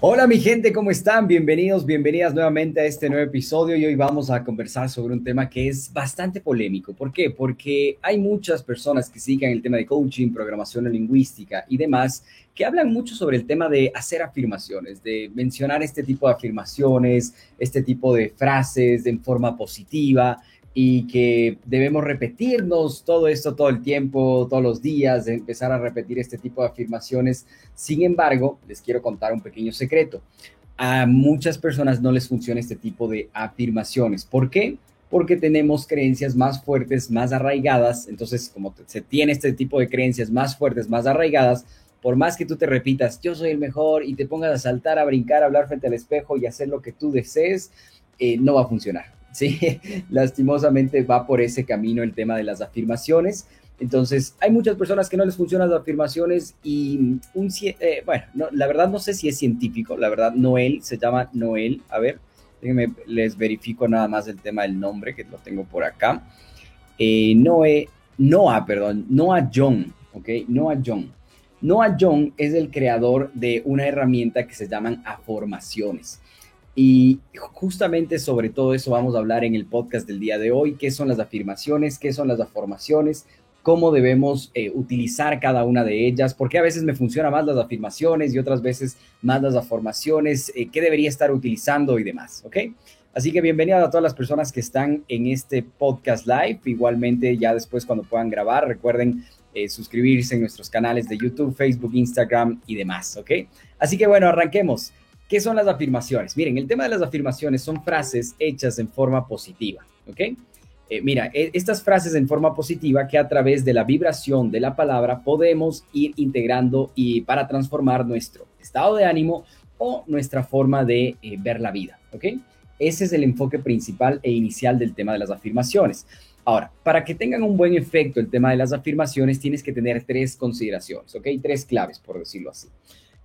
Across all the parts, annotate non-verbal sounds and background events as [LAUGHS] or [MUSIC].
Hola mi gente, ¿cómo están? Bienvenidos, bienvenidas nuevamente a este nuevo episodio y hoy vamos a conversar sobre un tema que es bastante polémico. ¿Por qué? Porque hay muchas personas que siguen el tema de coaching, programación lingüística y demás que hablan mucho sobre el tema de hacer afirmaciones, de mencionar este tipo de afirmaciones, este tipo de frases en forma positiva y que debemos repetirnos todo esto todo el tiempo, todos los días, de empezar a repetir este tipo de afirmaciones. Sin embargo, les quiero contar un pequeño secreto. A muchas personas no les funciona este tipo de afirmaciones. ¿Por qué? Porque tenemos creencias más fuertes, más arraigadas. Entonces, como se tiene este tipo de creencias más fuertes, más arraigadas, por más que tú te repitas, yo soy el mejor y te pongas a saltar, a brincar, a hablar frente al espejo y hacer lo que tú desees, eh, no va a funcionar ¿sí? Lastimosamente va por ese camino el tema de las afirmaciones. Entonces, hay muchas personas que no les funcionan las afirmaciones y un, eh, bueno, la verdad no sé si es científico, la verdad Noel, se llama Noel, a ver, déjenme, les verifico nada más el tema del nombre, que lo tengo por acá. Eh, Noé, Noah, perdón, Noah John, ¿ok? Noah John. Noah John es el creador de una herramienta que se llaman afirmaciones. Y justamente sobre todo eso vamos a hablar en el podcast del día de hoy, qué son las afirmaciones, qué son las afirmaciones, cómo debemos eh, utilizar cada una de ellas, porque a veces me funciona más las afirmaciones y otras veces más las afirmaciones, eh, qué debería estar utilizando y demás, ¿ok? Así que bienvenidas a todas las personas que están en este podcast live. Igualmente, ya después cuando puedan grabar, recuerden eh, suscribirse en nuestros canales de YouTube, Facebook, Instagram y demás, ¿ok? Así que bueno, arranquemos. ¿Qué son las afirmaciones? Miren, el tema de las afirmaciones son frases hechas en forma positiva, ¿ok? Eh, mira, e, estas frases en forma positiva que a través de la vibración de la palabra podemos ir integrando y para transformar nuestro estado de ánimo o nuestra forma de eh, ver la vida, ¿ok? Ese es el enfoque principal e inicial del tema de las afirmaciones. Ahora, para que tengan un buen efecto el tema de las afirmaciones, tienes que tener tres consideraciones, ¿ok? Tres claves, por decirlo así.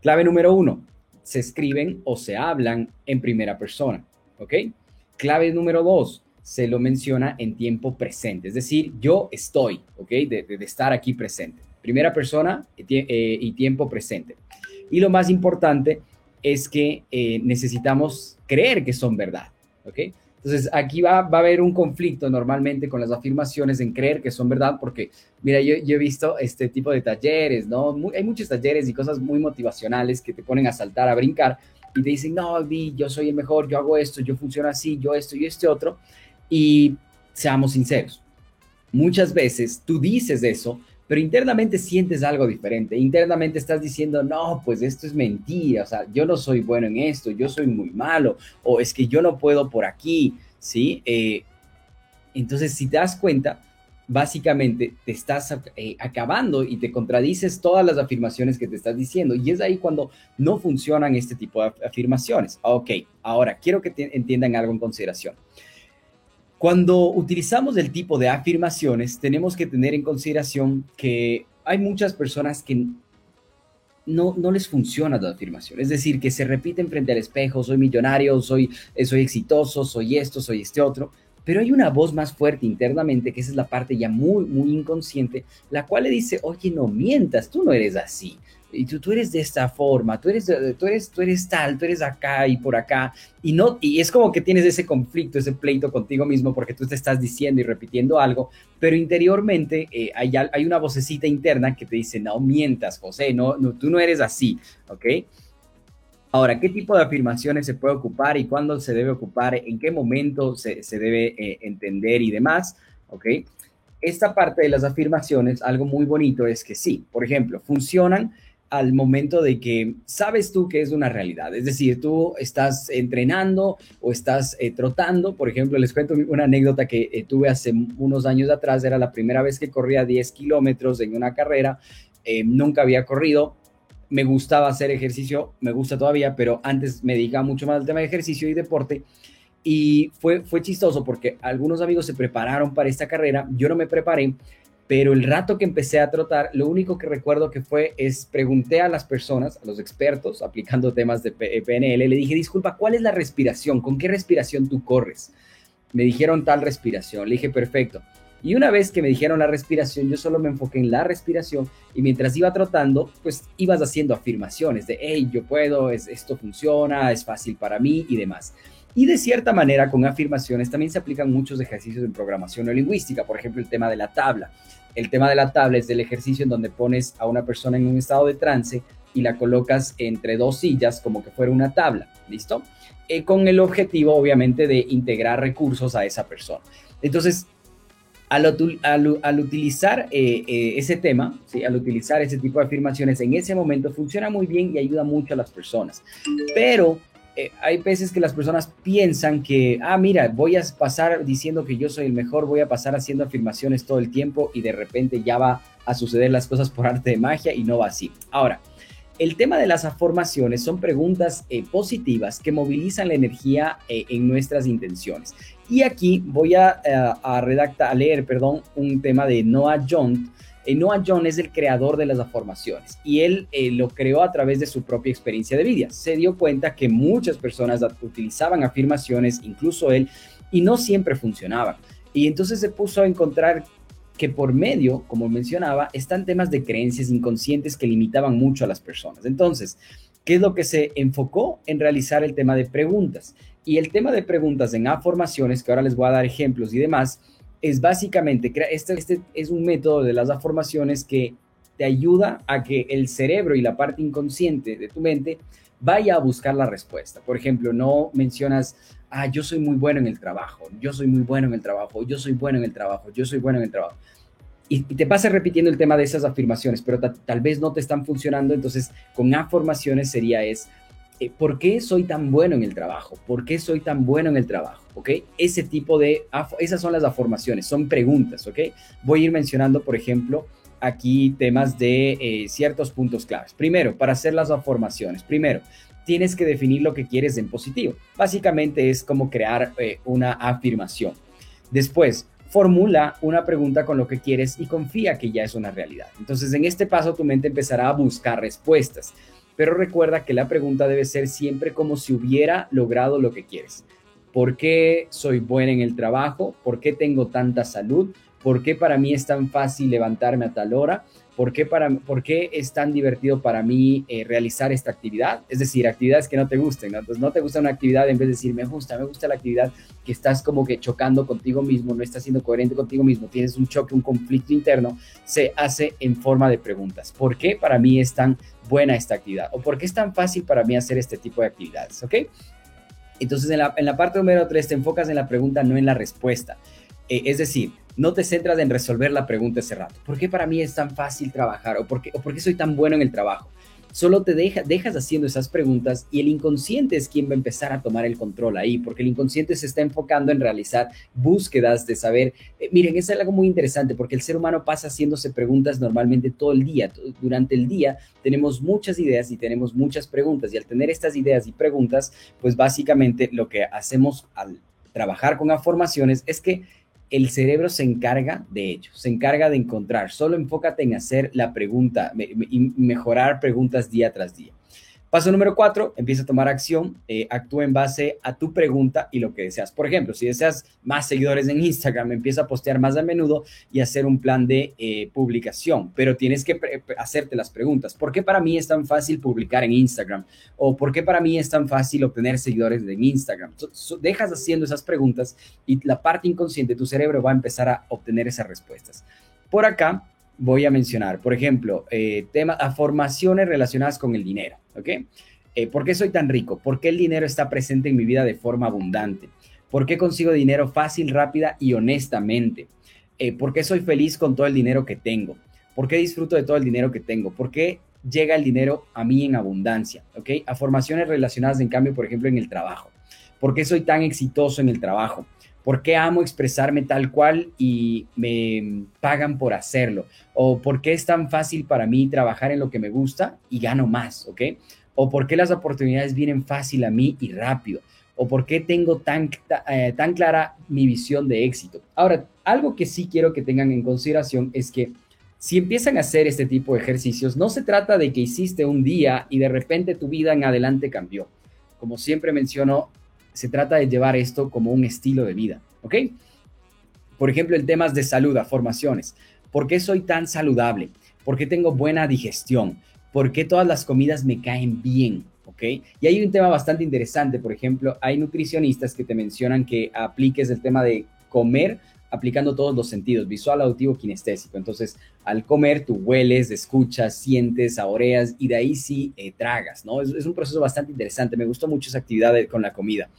Clave número uno, se escriben o se hablan en primera persona, ¿ok? Clave número dos, se lo menciona en tiempo presente, es decir, yo estoy, ¿ok? De, estar aquí presente. Primera persona eh, y tiempo presente. Y lo más importante es que eh, necesitamos creer que son verdad, ¿ok? Entonces, aquí va, va, a haber un conflicto normalmente con las afirmaciones en creer que son verdad, porque, mira, yo, he visto este tipo de talleres, ¿no? hay muchos talleres y cosas muy motivacionales que te ponen a saltar, a brincar, y te dicen, no, Vi, yo soy el mejor, yo hago esto, yo funciono así, yo esto y este otro. Y seamos sinceros, muchas veces tú dices eso, pero internamente sientes algo diferente. Internamente estás diciendo, no, pues esto es mentira, o sea, yo no soy bueno en esto, yo soy muy malo, o es que yo no puedo por aquí, ¿sí? Eh, entonces, si te das cuenta, básicamente te estás eh, acabando y te contradices todas las afirmaciones que te estás diciendo. Y es ahí cuando no funcionan este tipo de afirmaciones. Ok, ahora quiero que entiendan algo en consideración. Cuando utilizamos el tipo de afirmaciones, tenemos que tener en consideración que hay muchas personas que no, no les funciona la afirmación. Es decir, que se repiten frente al espejo, soy millonario, soy, soy exitoso, soy esto, soy este otro. Pero hay una voz más fuerte internamente, que esa es la parte ya muy, muy inconsciente, la cual le dice, oye, no mientas, tú no eres así y tú, tú eres de esta forma, tú eres, tú, eres, tú eres tal, tú eres acá y por acá, y, no, y es como que tienes ese conflicto, ese pleito contigo mismo porque tú te estás diciendo y repitiendo algo, pero interiormente eh, hay, hay una vocecita interna que te dice, no mientas, José, no, no, tú no eres así, ¿ok? Ahora, ¿qué tipo de afirmaciones se puede ocupar y cuándo se debe ocupar? ¿En qué momento se, se debe eh, entender y demás? ¿Ok? Esta parte de las afirmaciones, algo muy bonito es que sí, por ejemplo, funcionan al momento de que sabes tú que es una realidad. Es decir, tú estás entrenando o estás eh, trotando. Por ejemplo, les cuento una anécdota que eh, tuve hace unos años atrás. Era la primera vez que corría 10 kilómetros en una carrera. Eh, nunca había corrido. Me gustaba hacer ejercicio, me gusta todavía, pero antes me dedicaba mucho más al tema de ejercicio y deporte. Y fue, fue chistoso porque algunos amigos se prepararon para esta carrera, yo no me preparé, pero el rato que empecé a trotar, lo único que recuerdo que fue es pregunté a las personas, a los expertos aplicando temas de PNL, le dije, disculpa, ¿cuál es la respiración? ¿Con qué respiración tú corres? Me dijeron tal respiración, le dije, perfecto. Y una vez que me dijeron la respiración, yo solo me enfoqué en la respiración y mientras iba trotando, pues ibas haciendo afirmaciones de, hey, yo puedo, es, esto funciona, es fácil para mí y demás. Y de cierta manera, con afirmaciones también se aplican muchos ejercicios en programación o lingüística, por ejemplo, el tema de la tabla. El tema de la tabla es del ejercicio en donde pones a una persona en un estado de trance y la colocas entre dos sillas como que fuera una tabla, ¿listo? Eh, con el objetivo, obviamente, de integrar recursos a esa persona. Entonces, al, utilizar eh, eh, ese tema, ¿sí? al utilizar ese tipo de afirmaciones en ese momento, funciona muy bien y ayuda mucho a las personas. Pero eh, hay veces que las personas piensan que, ah, mira, voy a pasar diciendo que yo soy el mejor, voy a pasar haciendo afirmaciones todo el tiempo y de repente ya va a suceder las cosas por arte de magia y no va así. Ahora, el tema de las afirmaciones son preguntas eh, positivas que movilizan la energía eh, en nuestras intenciones. Y aquí voy a, a redactar, a leer, perdón, un tema de Noah John eh, Noah John es el creador de las afirmaciones y él eh, lo creó a través de su propia experiencia de vida. Se dio cuenta que muchas personas utilizaban afirmaciones, incluso él, y no siempre funcionaban. Y entonces se puso a encontrar que por medio, como mencionaba, están temas de creencias inconscientes que limitaban mucho a las personas. Entonces, ¿qué es lo que se enfocó en realizar el tema de preguntas? Y el tema de preguntas en afirmaciones, que ahora les voy a dar ejemplos y demás, es básicamente, este, este es un método de las afirmaciones que te ayuda a que el cerebro y la parte inconsciente de tu mente vaya a buscar la respuesta. Por ejemplo, no mencionas, ah, yo soy muy bueno en el trabajo, yo soy muy bueno en el trabajo, yo soy bueno en el trabajo, yo soy bueno en el trabajo. Y, te pasas repitiendo el tema de esas afirmaciones, pero tal vez no te están funcionando, entonces con afirmaciones sería es, eh, ¿por qué soy tan bueno en el trabajo? ¿Por qué soy tan bueno en el trabajo? ¿Ok? Ese tipo de, esas son las afirmaciones, son preguntas, ¿ok? Voy a ir mencionando, por ejemplo, aquí temas de eh, ciertos puntos claves. Primero, para hacer las afirmaciones, primero, tienes que definir lo que quieres en positivo. Básicamente es como crear eh, una afirmación. Después, formula una pregunta con lo que quieres y confía que ya es una realidad. Entonces, en este paso, tu mente empezará a buscar respuestas pero recuerda que la pregunta debe ser siempre como si hubiera logrado lo que quieres. ¿Por qué soy buena en el trabajo? ¿Por qué tengo tanta salud? ¿Por qué para mí es tan fácil levantarme a tal hora? ¿Por qué, para, por qué es tan divertido para mí eh, realizar esta actividad? Es decir, actividades que no te gusten. ¿no? Entonces, no te gusta una actividad en vez de decir, me gusta, me gusta la actividad que estás como que chocando contigo mismo, no estás siendo coherente contigo mismo, tienes un choque, un conflicto interno, se hace en forma de preguntas. ¿Por qué para mí es tan buena esta actividad? ¿O por qué es tan fácil para mí hacer este tipo de actividades? ¿Ok? Entonces, en la, en la parte número 3 te enfocas en la pregunta, no en la respuesta. Eh, es decir, no te centras en resolver la pregunta ese rato. ¿Por qué para mí es tan fácil trabajar? ¿O por qué, o por soy tan bueno en el trabajo? Solo te dejas haciendo esas preguntas y el inconsciente es quien va a empezar a tomar el control ahí, porque el inconsciente se está enfocando en realizar búsquedas de saber. Eh, miren, es algo muy interesante porque el ser humano pasa haciéndose preguntas normalmente todo el día. Durante el día tenemos muchas ideas y tenemos muchas preguntas y al tener estas ideas y preguntas, pues básicamente lo que hacemos al trabajar con afirmaciones es que el cerebro se encarga de ello, se encarga de encontrar. Solo enfócate en hacer la pregunta y mejorar preguntas día tras día. Paso número cuatro, empieza a tomar acción, eh, actúa en base a tu pregunta y lo que deseas. Por ejemplo, si deseas más seguidores en Instagram, empieza a postear más a menudo y hacer un plan de eh, publicación, pero tienes que hacerte las preguntas. ¿Por qué para mí es tan fácil publicar en Instagram? ¿O por qué para mí es tan fácil obtener seguidores en Instagram? dejas haciendo esas preguntas y la parte inconsciente de tu cerebro va a empezar a obtener esas respuestas. Por acá, voy a mencionar, por ejemplo, eh, temas, formaciones relacionadas con el dinero, ¿ok? Eh, ¿Por qué soy tan rico? ¿Por qué el dinero está presente en mi vida de forma abundante? ¿Por qué consigo dinero fácil, rápida y honestamente? Eh, ¿Por qué soy feliz con todo el dinero que tengo? ¿Por qué disfruto de todo el dinero que tengo? ¿Por qué llega el dinero a mí en abundancia? ¿Ok? A formaciones relacionadas, en cambio, por ejemplo, en el trabajo. ¿Por qué soy tan exitoso en el trabajo? ¿Por qué amo expresarme tal cual y me pagan por hacerlo? ¿O por qué es tan fácil para mí trabajar en lo que me gusta y gano más? ¿Ok? ¿O por qué las oportunidades vienen fácil a mí y rápido? o por qué tengo tan, eh, tan clara mi visión de éxito. Ahora, algo que sí quiero que tengan en consideración es que si empiezan a hacer este tipo de ejercicios, no se trata de que hiciste un día y de repente tu vida en adelante cambió. Como siempre menciono, se trata de llevar esto como un estilo de vida, ¿ok? Por ejemplo, en temas de salud, a formaciones. ¿Por qué soy tan saludable? ¿Por qué tengo buena digestión? ¿Por qué todas las comidas me caen bien? ¿Ok? Y hay un tema bastante interesante, por ejemplo, hay nutricionistas que te mencionan que apliques el tema de comer aplicando todos los sentidos, visual, auditivo, kinestésico. Entonces, al comer, tú hueles, escuchas, sientes, saboreas y de ahí sí eh, tragas, ¿no? Es, es, un proceso bastante interesante. Me gustó mucho esa actividad con la comida.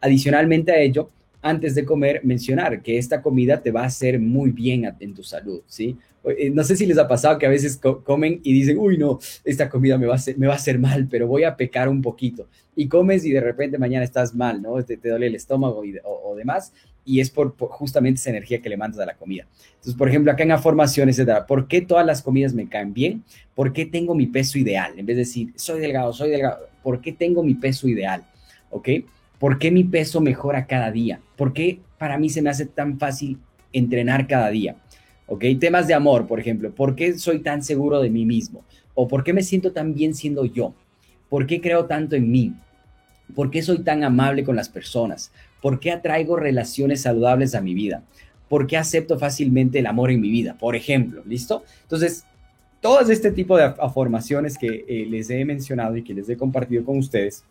Adicionalmente a ello, antes de comer, mencionar que esta comida te va a hacer muy bien en tu salud, ¿sí? Eh, no sé si les ha pasado que a veces comen y dicen, uy, no, esta comida me va, a hacer, me va a hacer mal, pero voy a pecar un poquito. Y comes y de repente mañana estás mal, ¿no? Te, te duele el estómago y, o, demás. Y es por, justamente esa energía que le mandas a la comida. Entonces, por ejemplo, acá en afirmaciones, etcétera, ¿por qué todas las comidas me caen bien? ¿Por qué tengo mi peso ideal? En vez de decir, soy delgado, soy delgado, ¿por qué tengo mi peso ideal? ¿Ok? ¿Por qué mi peso mejora cada día? ¿Por qué para mí se me hace tan fácil entrenar cada día? ¿Ok? Temas de amor, por ejemplo. ¿Por qué soy tan seguro de mí mismo? ¿O por qué me siento tan bien siendo yo? ¿Por qué creo tanto en mí? ¿Por qué soy tan amable con las personas? ¿Por qué atraigo relaciones saludables a mi vida? ¿Por qué acepto fácilmente el amor en mi vida? Por ejemplo, ¿listo? Entonces, todas este tipo de afirmaciones que eh, les he mencionado y que les he compartido con ustedes,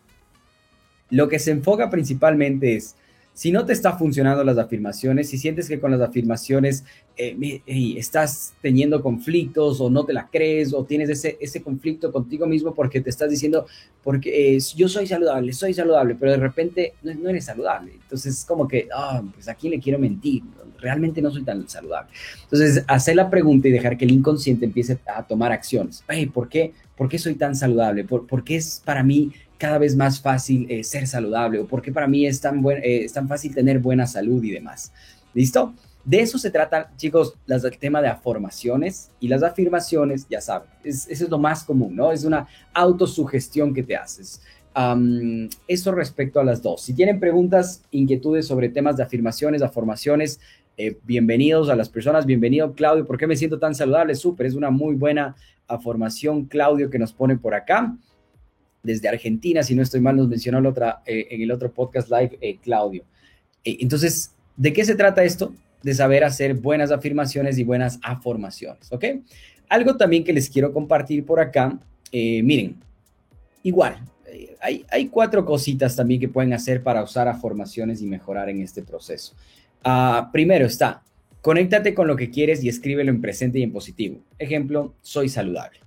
lo que se enfoca principalmente es, si no te está funcionando las afirmaciones, si sientes que con las afirmaciones eh, estás teniendo conflictos o no te la crees o tienes ese, ese conflicto contigo mismo porque te estás diciendo, porque eh, yo soy saludable, soy saludable, pero de repente no, eres saludable. Entonces, como que, ah, pues aquí le quiero mentir, realmente no soy tan saludable. Entonces, hacer la pregunta y dejar que el inconsciente empiece a tomar acciones. Hey, ¿por qué? ¿Por qué soy tan saludable? ¿Por, por qué es para mí cada vez más fácil eh, ser saludable o por qué para mí es tan, buen, eh, es tan fácil tener buena salud y demás. ¿Listo? De eso se trata, chicos, las, el tema de afirmaciones y las afirmaciones, ya saben, es, eso es lo más común, ¿no? Es una autosugestión que te haces. eso respecto a las dos. Si tienen preguntas, inquietudes sobre temas de afirmaciones, afirmaciones, eh, bienvenidos a las personas, bienvenido Claudio, ¿por qué me siento tan saludable? Súper, es una muy buena afirmación, Claudio, que nos pone por acá desde Argentina, si no estoy mal, nos mencionó eh, en el otro podcast live eh, Claudio. Eh, entonces, ¿de qué se trata esto? De saber hacer buenas afirmaciones y buenas afirmaciones, ¿ok? Algo también que les quiero compartir por acá, miren, igual, hay, hay, cuatro cositas también que pueden hacer para usar afirmaciones y mejorar en este proceso. Ah, primero está, conéctate con lo que quieres y escríbelo en presente y en positivo. Ejemplo, soy saludable.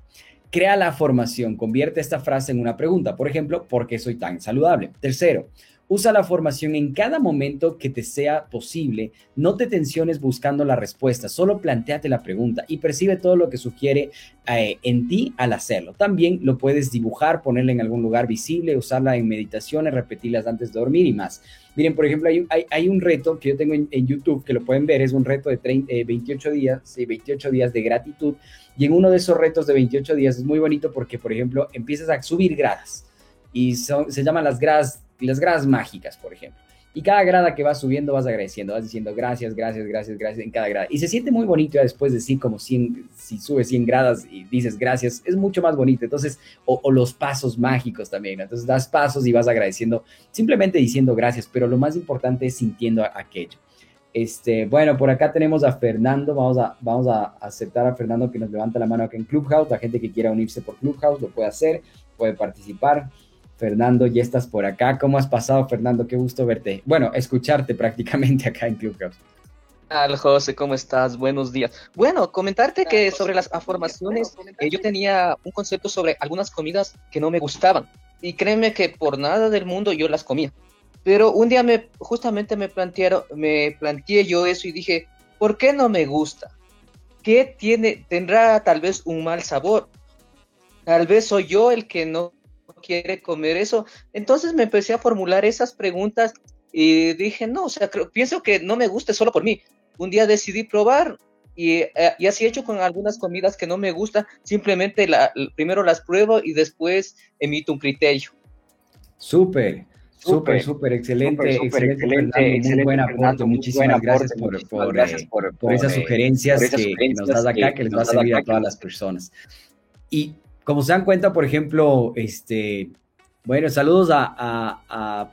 Crea la formación, convierte esta frase en una pregunta. Por ejemplo, ¿por qué soy tan saludable? Tercero, Usa la formación en cada momento que te sea posible. No te tensiones buscando la respuesta, solo planteate la pregunta y percibe todo lo que sugiere eh, en ti al hacerlo. También lo puedes dibujar, ponerla en algún lugar visible, usarla en meditaciones, repetirlas antes de dormir y más. Miren, por ejemplo, hay, hay, un reto que yo tengo en, YouTube que lo pueden ver, es un reto de 28 eh, días, sí, 28 días de gratitud. Y en uno de esos retos de 28 días es muy bonito porque, por ejemplo, empiezas a subir gradas y se llaman las gradas las gradas mágicas, por ejemplo. Y cada grada que vas subiendo vas agradeciendo, vas diciendo gracias, gracias, gracias, gracias en cada grada. Y se siente muy bonito ya después de decir como 100, si subes 100 gradas y dices gracias, es mucho más bonito. Entonces, o, los pasos mágicos también. Entonces das pasos y vas agradeciendo, simplemente diciendo gracias, pero lo más importante es sintiendo aquello. Este, bueno, por acá tenemos a Fernando. Vamos a, vamos a aceptar a Fernando que nos levanta la mano acá en Clubhouse. La gente que quiera unirse por Clubhouse lo puede hacer, puede participar. Fernando, ya estás por acá. ¿Cómo has pasado, Fernando? Qué gusto verte. Bueno, escucharte [LAUGHS] prácticamente acá en Clubhouse. Al José, ¿cómo estás? Buenos días. Bueno, comentarte que sobre las afirmaciones, eh, yo tenía un concepto sobre algunas comidas que no me gustaban. Y créeme que por nada del mundo yo las comía. Pero un día me, justamente me plantearon, me planteé yo eso y dije, ¿por qué no me gusta? ¿Qué tiene? Tendrá tal vez un mal sabor. Tal vez soy yo el que no quiere comer eso. Entonces me empecé a formular esas preguntas y dije, no, o sea, pienso que no me guste solo por mí. Un día decidí probar y, eh, y así he hecho con algunas comidas que no me gustan, simplemente la, primero las pruebo y después emito un criterio. Súper, Súper, súper, excelente, excelente, excelente, muy buen aporte, muchísimas gracias, por, por, esas sugerencias, que, nos das acá, que les va a servir a todas las personas. Y como se dan cuenta, por ejemplo, este, bueno, saludos a,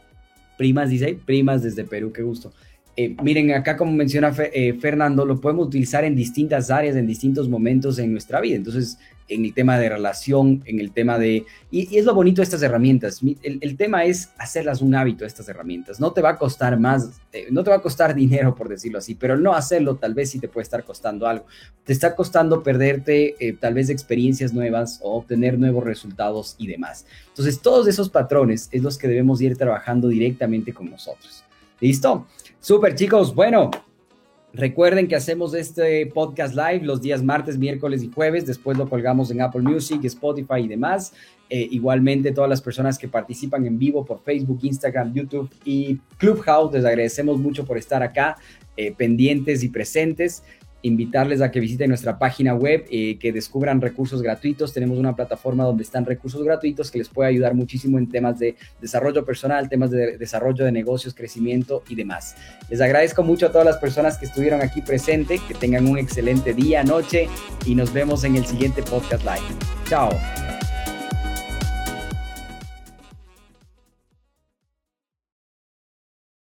primas, dice, primas desde Perú, qué gusto. Eh, miren, acá como menciona eh, Fernando, lo podemos utilizar en distintas áreas, en distintos momentos en nuestra vida. Entonces, en el tema de relación, en el tema de... Y, es lo bonito de estas herramientas. El, tema es hacerlas un hábito, estas herramientas. No te va a costar más, eh, no te va a costar [LAUGHS] dinero, por decirlo así, pero no hacerlo tal vez sí te puede estar costando algo. Te está costando perderte eh, tal vez experiencias nuevas o obtener nuevos resultados y demás. Entonces, todos esos patrones es los que debemos ir trabajando directamente con nosotros. ¿Listo? Súper, chicos. Bueno, Recuerden que hacemos este podcast live los días martes, miércoles y jueves. Después lo colgamos en Apple Music, Spotify y demás. Eh, igualmente, todas las personas que participan en vivo por Facebook, Instagram, YouTube y Clubhouse, les agradecemos mucho por estar acá, eh, pendientes y presentes invitarles a que visiten nuestra página web, eh, que descubran recursos gratuitos. Tenemos una plataforma donde están recursos gratuitos que les puede ayudar muchísimo en temas de desarrollo personal, temas de desarrollo de negocios, crecimiento y demás. Les agradezco mucho a todas las personas que estuvieron aquí presentes, que tengan un excelente día, noche y nos vemos en el siguiente podcast live. Chao.